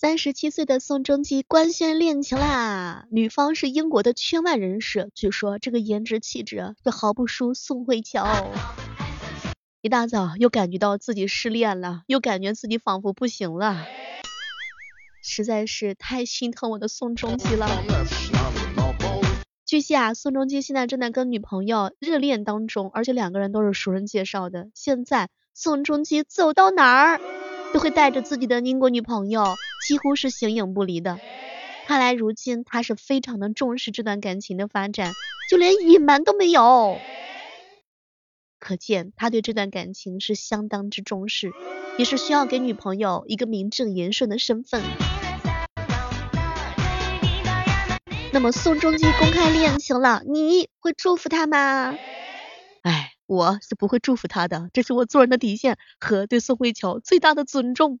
三十七岁的宋仲基官宣恋情啦，女方是英国的圈外人士，据说这个颜值气质就毫不输宋慧乔。一大早又感觉到自己失恋了，又感觉自己仿佛不行了，实在是太心疼我的宋仲基了。据悉啊，宋仲基现在正在跟女朋友热恋当中，而且两个人都是熟人介绍的。现在宋仲基走到哪儿？都会带着自己的英国女朋友，几乎是形影不离的。看来如今他是非常的重视这段感情的发展，就连隐瞒都没有。可见他对这段感情是相当之重视，也是需要给女朋友一个名正言顺的身份。那么宋仲基公开恋情了，你会祝福他吗？哎。我是不会祝福他的，这是我做人的底线和对宋慧乔最大的尊重。